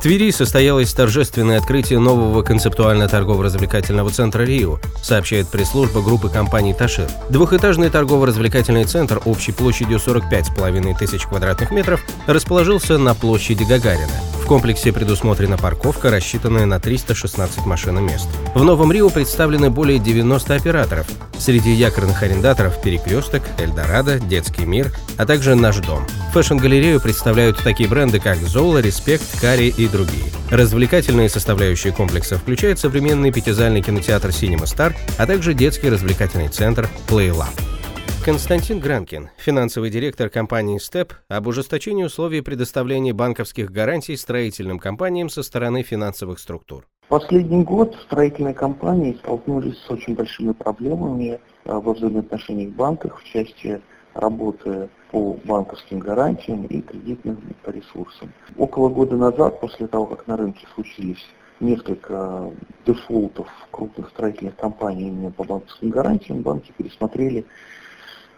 В Твери состоялось торжественное открытие нового концептуально-торгово-развлекательного центра «Рио», сообщает пресс-служба группы компаний «Ташир». Двухэтажный торгово-развлекательный центр общей площадью 45,5 тысяч квадратных метров расположился на площади Гагарина – комплексе предусмотрена парковка, рассчитанная на 316 машин и мест. В Новом Рио представлены более 90 операторов. Среди якорных арендаторов «Перекресток», «Эльдорадо», «Детский мир», а также «Наш дом». Fashion -галерею представляют такие бренды, как «Зола», «Респект», «Кари» и другие. Развлекательные составляющие комплекса включают современный пятизальный кинотеатр «Синема Стар», а также детский развлекательный центр «Play Lab». Константин Гранкин, финансовый директор компании «Степ», об ужесточении условий предоставления банковских гарантий строительным компаниям со стороны финансовых структур. Последний год строительные компании столкнулись с очень большими проблемами э, во взаимоотношениях банков в части работы по банковским гарантиям и кредитным ресурсам. Около года назад, после того, как на рынке случились несколько дефолтов крупных строительных компаний именно по банковским гарантиям, банки пересмотрели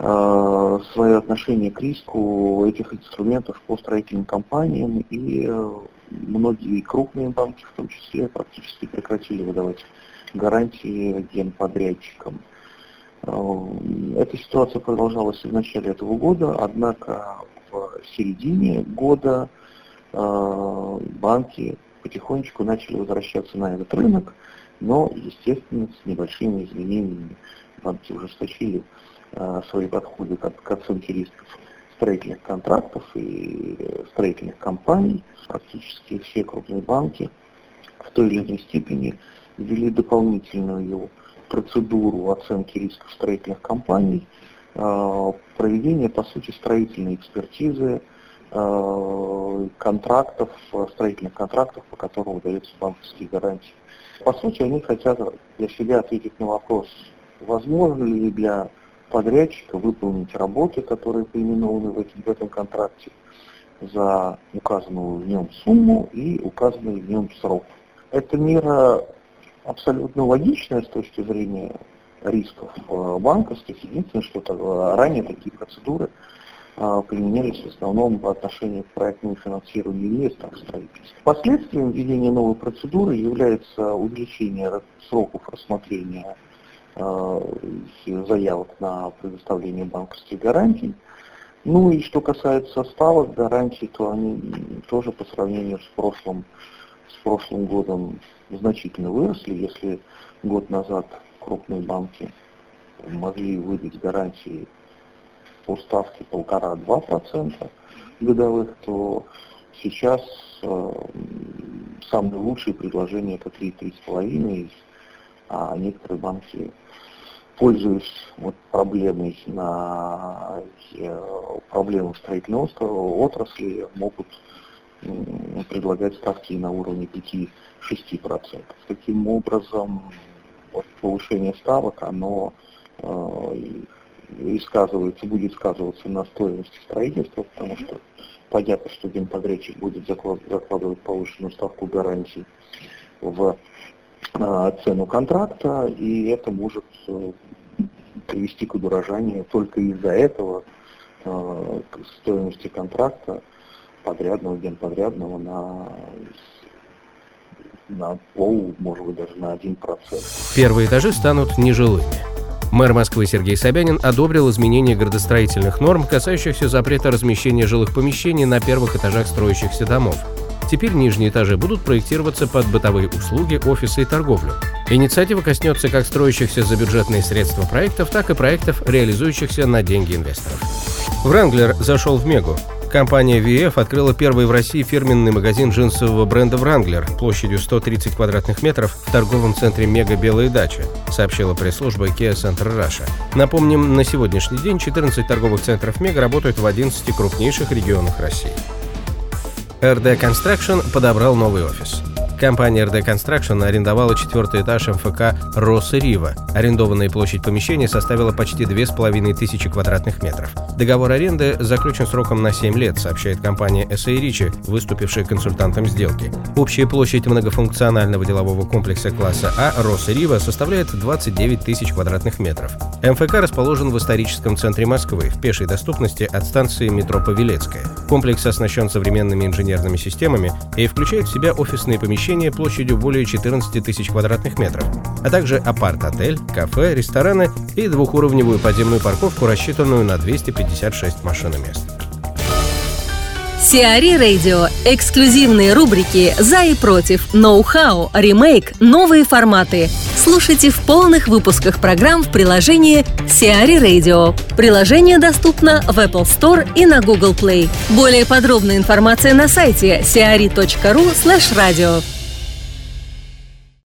свое отношение к риску этих инструментов по строительным компаниям и э, многие крупные банки в том числе практически прекратили выдавать гарантии генподрядчикам. Э, эта ситуация продолжалась в начале этого года, однако в середине года банки потихонечку начали возвращаться на этот рынок, но, естественно, с небольшими изменениями банки ужесточили Э, свои подходы к, к оценке рисков строительных контрактов и строительных компаний. Практически все крупные банки в той или иной степени ввели дополнительную процедуру оценки рисков строительных компаний, э, проведение, по сути, строительной экспертизы э, контрактов, строительных контрактов, по которым выдаются банковские гарантии. По сути, они хотят для себя ответить на вопрос, возможно ли для подрядчика выполнить работы, которые поименованы в, этом, в этом контракте за указанную в нем сумму и указанный в нем срок. Эта мера абсолютно логичная с точки зрения рисков э, банковских. Единственное, что э, ранее такие процедуры э, применялись в основном по отношению к проектному финансированию инвесторов строительства. Последствием введения новой процедуры является увеличение сроков рассмотрения заявок на предоставление банковских гарантий. Ну и что касается ставок гарантий, то они тоже по сравнению с прошлым, с прошлым годом значительно выросли. Если год назад крупные банки могли выдать гарантии по ставке полтора-два процента годовых, то сейчас э, самые лучшие предложения это 3-3,5, а некоторые банки пользуясь вот проблемой на э, проблемы строительной отрасли, могут предлагать ставки на уровне 5-6%. Таким образом, вот повышение ставок, оно э, и сказывается, будет сказываться на стоимости строительства, потому что понятно, что генподрядчик будет закладывать повышенную ставку гарантий в цену контракта, и это может привести к удорожанию только из-за этого э, стоимости контракта подрядного, генподрядного на на пол, может быть, даже на один процент. Первые этажи станут нежилыми. Мэр Москвы Сергей Собянин одобрил изменения градостроительных норм, касающихся запрета размещения жилых помещений на первых этажах строящихся домов. Теперь нижние этажи будут проектироваться под бытовые услуги, офисы и торговлю. Инициатива коснется как строящихся за бюджетные средства проектов, так и проектов, реализующихся на деньги инвесторов. Wrangler зашел в Мегу. Компания VF открыла первый в России фирменный магазин джинсового бренда Wrangler площадью 130 квадратных метров в торговом центре Мега Белая дача, сообщила пресс-служба Kia Center Russia. Напомним, на сегодняшний день 14 торговых центров Мега работают в 11 крупнейших регионах России. RD Construction подобрал новый офис. Компания RD Construction арендовала четвертый этаж МФК «Роса Рива». Арендованная площадь помещения составила почти 2500 квадратных метров. Договор аренды заключен сроком на 7 лет, сообщает компания SA Ричи, выступившая консультантом сделки. Общая площадь многофункционального делового комплекса класса А «Роса Рива» составляет 29 тысяч квадратных метров. МФК расположен в историческом центре Москвы, в пешей доступности от станции метро Павелецкая. Комплекс оснащен современными инженерными системами и включает в себя офисные помещения площадью более 14 тысяч квадратных метров, а также апарт-отель, кафе, рестораны и двухуровневую подземную парковку, рассчитанную на 256 машиномест. Сиари Радио. Эксклюзивные рубрики «За и против», «Ноу-хау», «Ремейк», «Новые форматы». Слушайте в полных выпусках программ в приложении Сиари Radio. Приложение доступно в Apple Store и на Google Play. Более подробная информация на сайте siari.ru slash radio.